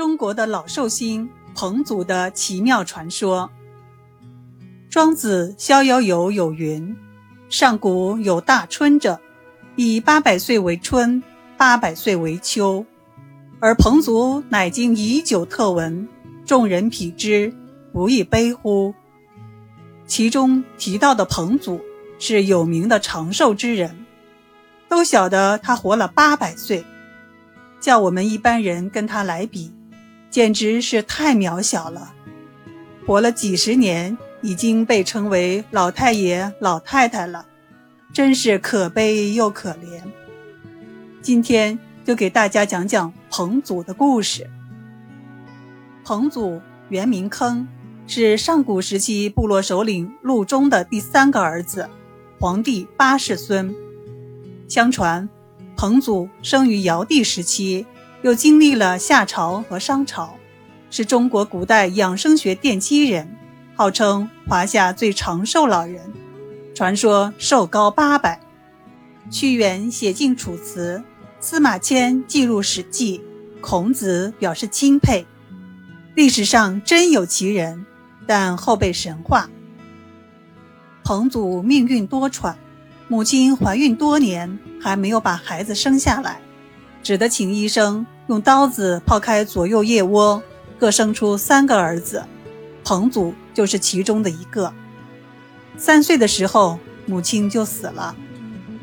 中国的老寿星彭祖的奇妙传说。庄子《逍遥游》有云：“上古有大春者，以八百岁为春，八百岁为秋。”而彭祖乃经已久特闻，众人匹之，不亦悲乎？其中提到的彭祖是有名的长寿之人，都晓得他活了八百岁，叫我们一般人跟他来比。简直是太渺小了，活了几十年，已经被称为老太爷、老太太了，真是可悲又可怜。今天就给大家讲讲彭祖的故事。彭祖原名坑，是上古时期部落首领陆中的第三个儿子，皇帝八世孙。相传，彭祖生于尧帝时期。又经历了夏朝和商朝，是中国古代养生学奠基人，号称华夏最长寿老人，传说寿高八百。屈原写进《楚辞》，司马迁记录《史记》，孔子表示钦佩。历史上真有其人，但后被神化。彭祖命运多舛，母亲怀孕多年还没有把孩子生下来。只得请医生用刀子剖开左右腋窝，各生出三个儿子，彭祖就是其中的一个。三岁的时候，母亲就死了。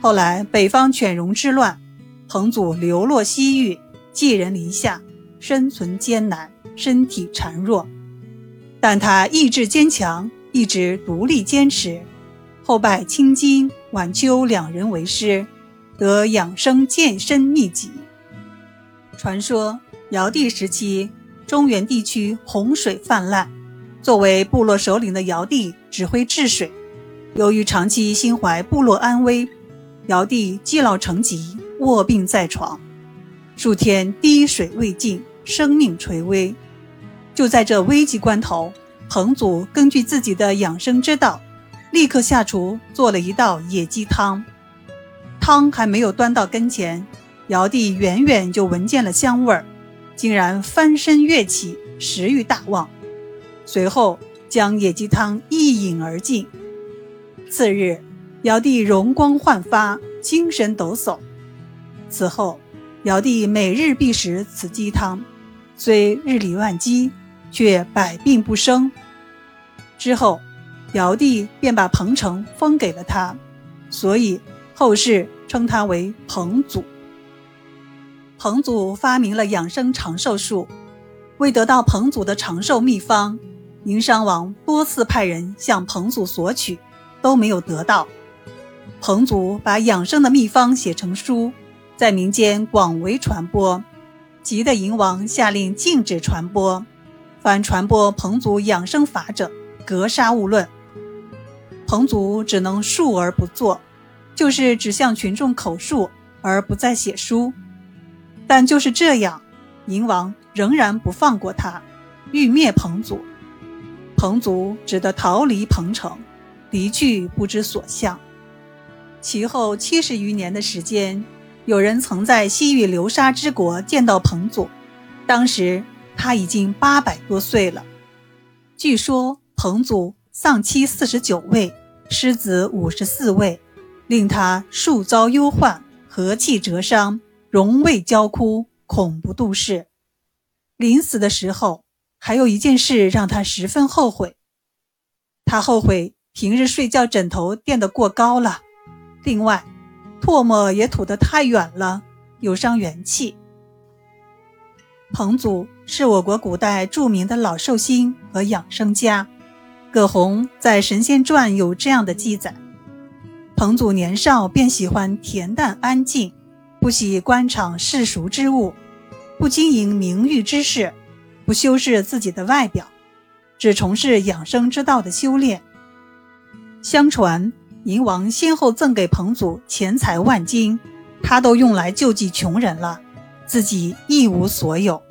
后来北方犬戎之乱，彭祖流落西域，寄人篱下，生存艰难，身体孱弱，但他意志坚强，一直独立坚持。后拜青金、晚秋两人为师，得养生健身秘籍。传说尧帝时期，中原地区洪水泛滥，作为部落首领的尧帝指挥治水。由于长期心怀部落安危，尧帝积劳成疾，卧病在床，数天滴水未进，生命垂危。就在这危急关头，彭祖根据自己的养生之道，立刻下厨做了一道野鸡汤。汤还没有端到跟前。尧帝远远就闻见了香味儿，竟然翻身跃起，食欲大旺，随后将野鸡汤一饮而尽。次日，尧帝容光焕发，精神抖擞。此后，尧帝每日必食此鸡汤，虽日理万机，却百病不生。之后，尧帝便把彭城封给了他，所以后世称他为彭祖。彭祖发明了养生长寿术，为得到彭祖的长寿秘方，宁商王多次派人向彭祖索取，都没有得到。彭祖把养生的秘方写成书，在民间广为传播，急得嬴王下令禁止传播，凡传播彭祖养生法者，格杀勿论。彭祖只能述而不作，就是只向群众口述，而不再写书。但就是这样，嬴王仍然不放过他，欲灭彭祖。彭祖只得逃离彭城，离去不知所向。其后七十余年的时间，有人曾在西域流沙之国见到彭祖，当时他已经八百多岁了。据说彭祖丧妻四十九位，失子五十四位，令他数遭忧患，和气折伤。容未焦枯，恐不度世。临死的时候，还有一件事让他十分后悔。他后悔平日睡觉枕头垫得过高了，另外，唾沫也吐得太远了，有伤元气。彭祖是我国古代著名的老寿星和养生家。葛洪在《神仙传》有这样的记载：彭祖年少便喜欢恬淡安静。不喜官场世俗之物，不经营名誉之事，不修饰自己的外表，只从事养生之道的修炼。相传，宁王先后赠给彭祖钱财万金，他都用来救济穷人了，自己一无所有。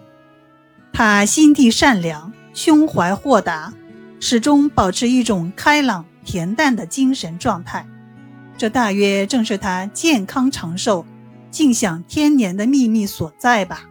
他心地善良，胸怀豁达，始终保持一种开朗恬淡的精神状态，这大约正是他健康长寿。尽享天年的秘密所在吧。